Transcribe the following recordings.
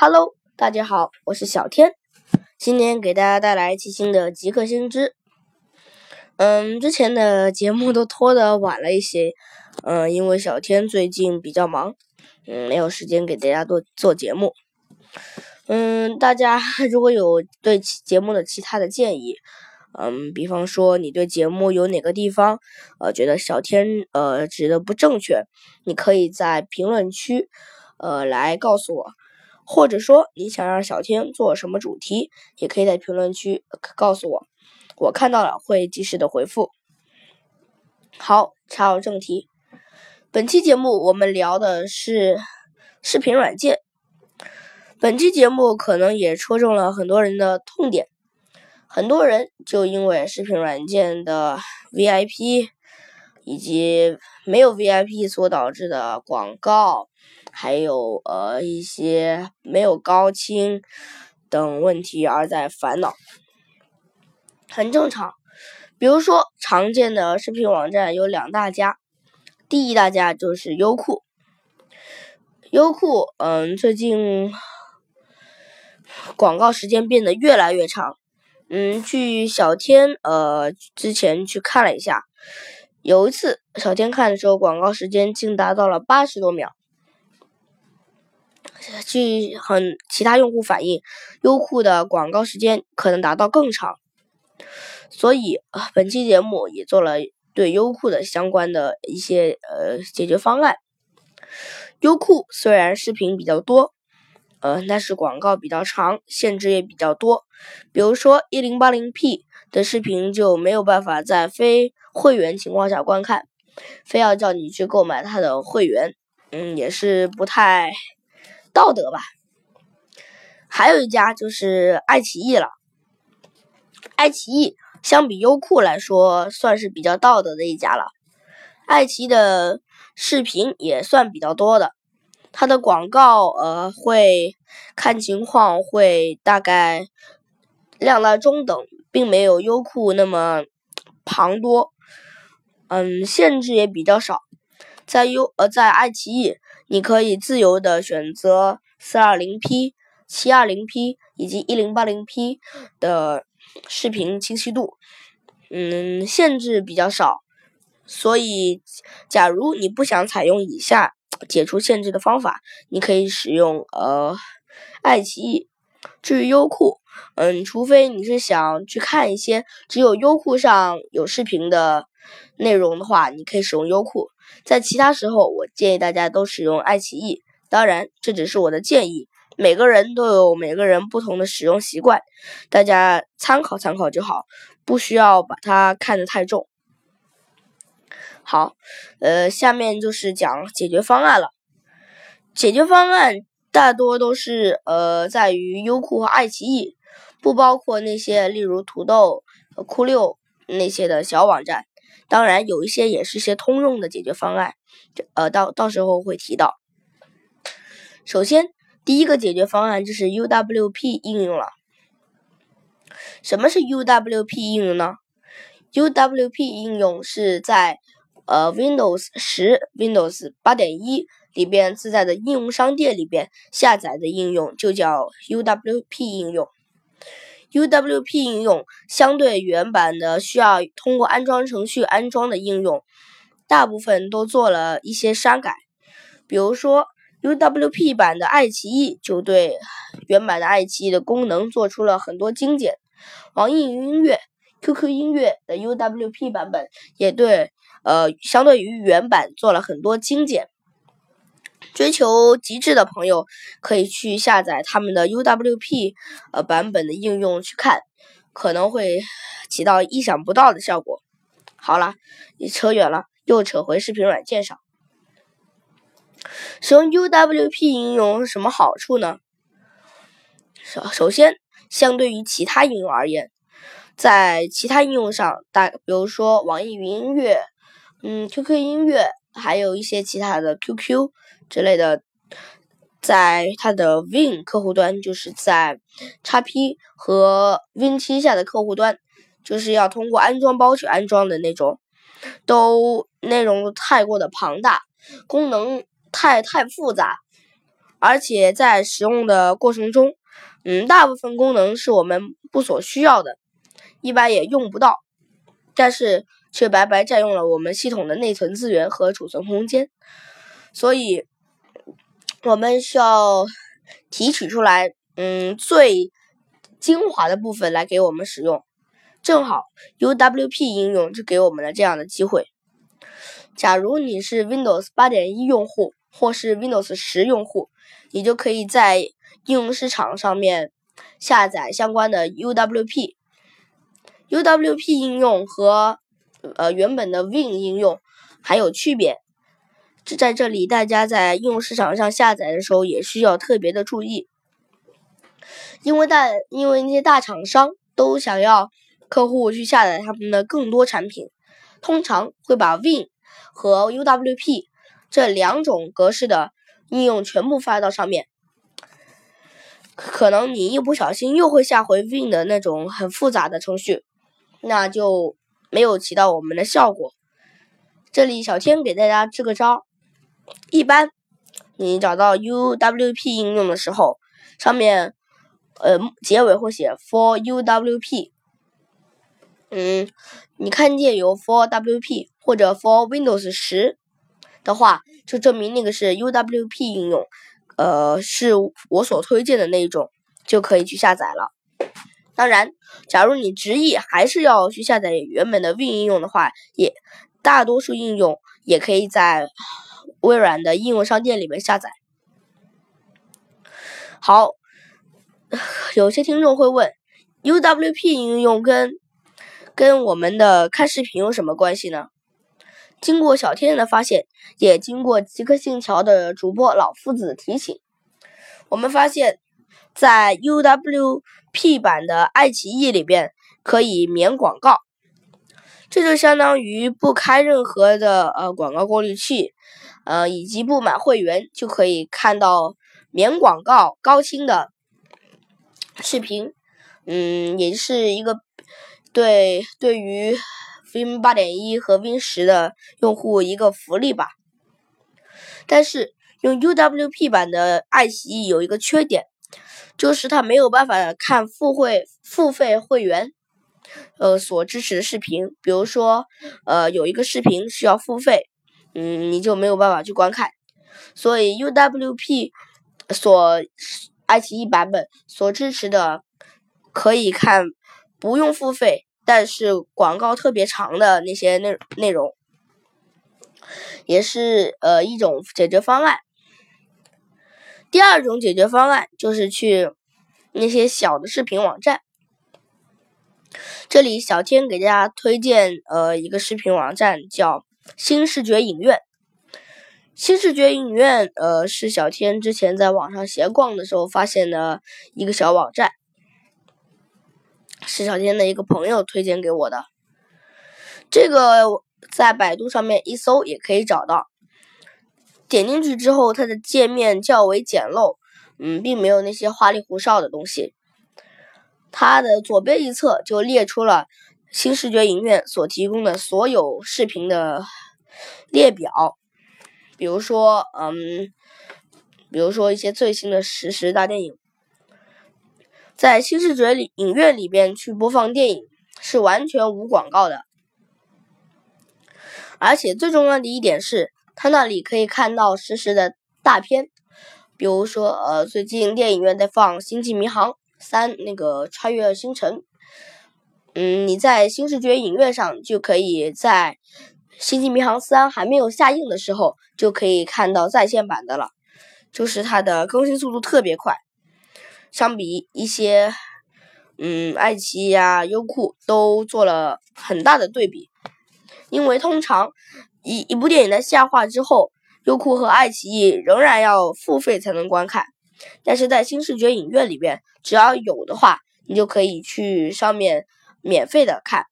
Hello，大家好，我是小天，今天给大家带来最新的极客星知。嗯，之前的节目都拖得晚了一些，嗯，因为小天最近比较忙，嗯，没有时间给大家做做节目。嗯，大家如果有对节目的其他的建议，嗯，比方说你对节目有哪个地方，呃，觉得小天呃指的不正确，你可以在评论区，呃，来告诉我。或者说你想让小天做什么主题，也可以在评论区告诉我，我看到了会及时的回复。好，插入正题，本期节目我们聊的是视频软件。本期节目可能也戳中了很多人的痛点，很多人就因为视频软件的 VIP 以及没有 VIP 所导致的广告。还有呃一些没有高清等问题而在烦恼，很正常。比如说常见的视频网站有两大家，第一大家就是优酷。优酷嗯最近广告时间变得越来越长，嗯据小天呃之前去看了一下，有一次小天看的时候广告时间竟达到了八十多秒。据很其他用户反映，优酷的广告时间可能达到更长，所以本期节目也做了对优酷的相关的一些呃解决方案。优酷虽然视频比较多，呃，但是广告比较长，限制也比较多。比如说一零八零 P 的视频就没有办法在非会员情况下观看，非要叫你去购买它的会员，嗯，也是不太。道德吧，还有一家就是爱奇艺了。爱奇艺相比优酷来说，算是比较道德的一家了。爱奇艺的视频也算比较多的，它的广告呃会看情况会大概量大中等，并没有优酷那么庞多。嗯，限制也比较少，在优呃在爱奇艺。你可以自由的选择 420P、720P 以及 1080P 的视频清晰度，嗯，限制比较少，所以假如你不想采用以下解除限制的方法，你可以使用呃爱奇艺。至于优酷，嗯，除非你是想去看一些只有优酷上有视频的内容的话，你可以使用优酷。在其他时候，我建议大家都使用爱奇艺。当然，这只是我的建议，每个人都有每个人不同的使用习惯，大家参考参考就好，不需要把它看得太重。好，呃，下面就是讲解决方案了。解决方案大多都是呃，在于优酷和爱奇艺，不包括那些例如土豆、酷六那些的小网站。当然，有一些也是些通用的解决方案，呃，到到时候会提到。首先，第一个解决方案就是 UWP 应用了。什么是 UWP 应用呢？UWP 应用是在呃 Windows 十、Windows 八点一里边自带的应用商店里边下载的应用，就叫 UWP 应用。UWP 应用相对原版的需要通过安装程序安装的应用，大部分都做了一些删改。比如说，UWP 版的爱奇艺就对原版的爱奇艺的功能做出了很多精简。网易云音乐、QQ 音乐的 UWP 版本也对呃相对于原版做了很多精简。追求极致的朋友可以去下载他们的 UWP 呃版本的应用去看，可能会起到意想不到的效果。好了，你扯远了，又扯回视频软件上。使用 UWP 应用有什么好处呢？首首先，相对于其他应用而言，在其他应用上，大比如说网易云音乐、嗯 QQ 音乐。还有一些其他的 QQ 之类的，在它的 Win 客户端，就是在 XP 和 Win7 下的客户端，就是要通过安装包去安装的那种，都内容太过的庞大，功能太太复杂，而且在使用的过程中，嗯，大部分功能是我们不所需要的，一般也用不到，但是却白白占用了我们系统的内存资源和储存空间，所以，我们需要提取出来，嗯，最精华的部分来给我们使用。正好 UWP 应用就给我们了这样的机会。假如你是 Windows 8.1用户或是 Windows 10用户，你就可以在应用市场上面下载相关的 UWP。UWP 应用和呃原本的 Win 应用还有区别，这在这里大家在应用市场上下载的时候也需要特别的注意，因为大因为那些大厂商都想要客户去下载他们的更多产品，通常会把 Win 和 UWP 这两种格式的应用全部发到上面，可能你一不小心又会下回 Win 的那种很复杂的程序，那就没有起到我们的效果。这里小天给大家支个招，一般你找到 UWP 应用的时候，上面呃结尾会写 For UWP，嗯，你看见有 For WP。或者 for Windows 十的话，就证明那个是 UWP 应用，呃，是我所推荐的那一种，就可以去下载了。当然，假如你执意还是要去下载原本的 Win 应用的话，也大多数应用也可以在微软的应用商店里面下载。好，有些听众会问，UWP 应用跟跟我们的看视频有什么关系呢？经过小天的发现，也经过极客信条的主播老夫子提醒，我们发现，在 UWP 版的爱奇艺里边可以免广告，这就相当于不开任何的呃广告过滤器，呃以及不买会员就可以看到免广告高清的视频，嗯，也是一个对对于。Win 八点一和 Win 十的用户一个福利吧，但是用 UWP 版的爱奇艺有一个缺点，就是它没有办法看付费付费会员呃所支持的视频，比如说呃有一个视频需要付费，嗯你就没有办法去观看，所以 UWP 所爱奇艺版本所支持的可以看不用付费。但是广告特别长的那些内内容，也是呃一种解决方案。第二种解决方案就是去那些小的视频网站。这里小天给大家推荐呃一个视频网站叫新视觉影院。新视觉影院呃是小天之前在网上闲逛的时候发现的一个小网站。是小天的一个朋友推荐给我的，这个在百度上面一搜也可以找到。点进去之后，它的界面较为简陋，嗯，并没有那些花里胡哨的东西。它的左边一侧就列出了新视觉影院所提供的所有视频的列表，比如说，嗯，比如说一些最新的实时大电影。在新视觉里影院里边去播放电影是完全无广告的，而且最重要的一点是，它那里可以看到实时的大片，比如说，呃，最近电影院在放《星际迷航三》那个穿越星辰，嗯，你在新视觉影院上就可以在《星际迷航三》还没有下映的时候就可以看到在线版的了，就是它的更新速度特别快。相比一些，嗯，爱奇艺啊、优酷都做了很大的对比，因为通常一一部电影在下画之后，优酷和爱奇艺仍然要付费才能观看，但是在新视觉影院里边，只要有的话，你就可以去上面免费的看，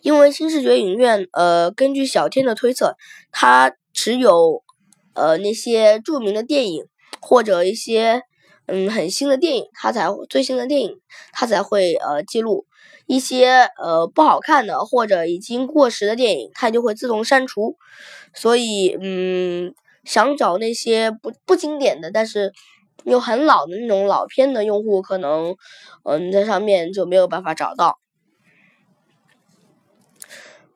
因为新视觉影院，呃，根据小天的推测，它只有呃那些著名的电影。或者一些嗯很新的电影，它才最新的电影，它才会呃记录一些呃不好看的或者已经过时的电影，它就会自动删除。所以嗯，想找那些不不经典的，但是又很老的那种老片的用户，可能嗯在上面就没有办法找到。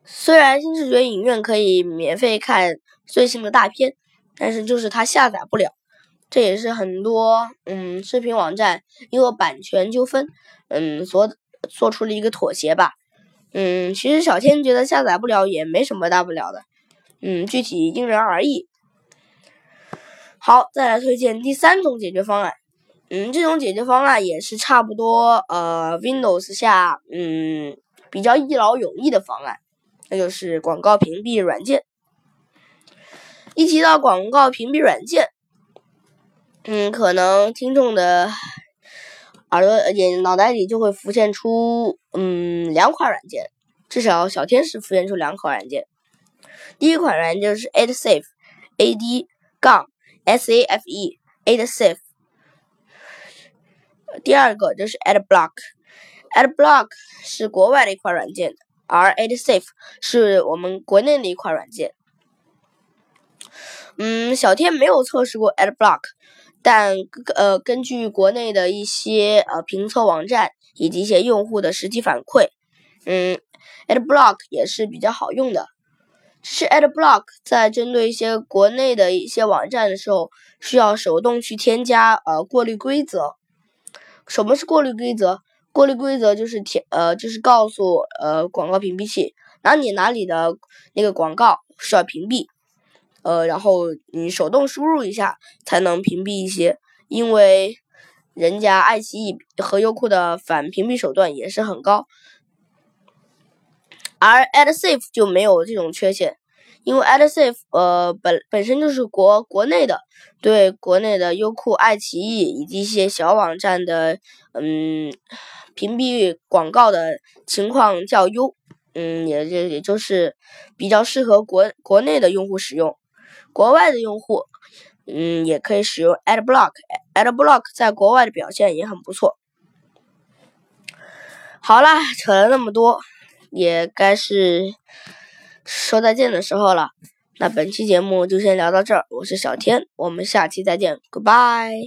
虽然新视觉影院可以免费看最新的大片，但是就是它下载不了，这也是很多嗯视频网站因为版权纠纷嗯所做出了一个妥协吧。嗯，其实小天觉得下载不了也没什么大不了的，嗯，具体因人而异。好，再来推荐第三种解决方案。嗯，这种解决方案也是差不多呃 Windows 下嗯比较一劳永逸的方案，那就是广告屏蔽软件。一提到广告屏蔽软件，嗯，可能听众的。耳朵眼脑袋里就会浮现出，嗯，两款软件，至少小天使浮现出两款软件。第一款软件就是 AdSafe，A D 杠 S A F E，AdSafe。第二个就是 AdBlock，AdBlock 是国外的一款软件，而 AdSafe 是我们国内的一款软件。嗯，小天没有测试过 AdBlock。但呃，根据国内的一些呃评测网站以及一些用户的实际反馈，嗯，AdBlock 也是比较好用的。是 AdBlock 在针对一些国内的一些网站的时候，需要手动去添加呃过滤规则。什么是过滤规则？过滤规则就是填呃就是告诉呃广告屏蔽器，哪里哪里的那个广告需要屏蔽。呃，然后你手动输入一下才能屏蔽一些，因为人家爱奇艺和优酷的反屏蔽手段也是很高，而 AdSafe 就没有这种缺陷，因为 AdSafe 呃本本身就是国国内的，对国内的优酷、爱奇艺以及一些小网站的嗯屏蔽广告的情况较优，嗯，也也也就是比较适合国国内的用户使用。国外的用户，嗯，也可以使用 AdBlock，AdBlock 在国外的表现也很不错。好啦，扯了那么多，也该是说再见的时候了。那本期节目就先聊到这儿，我是小天，我们下期再见，Goodbye。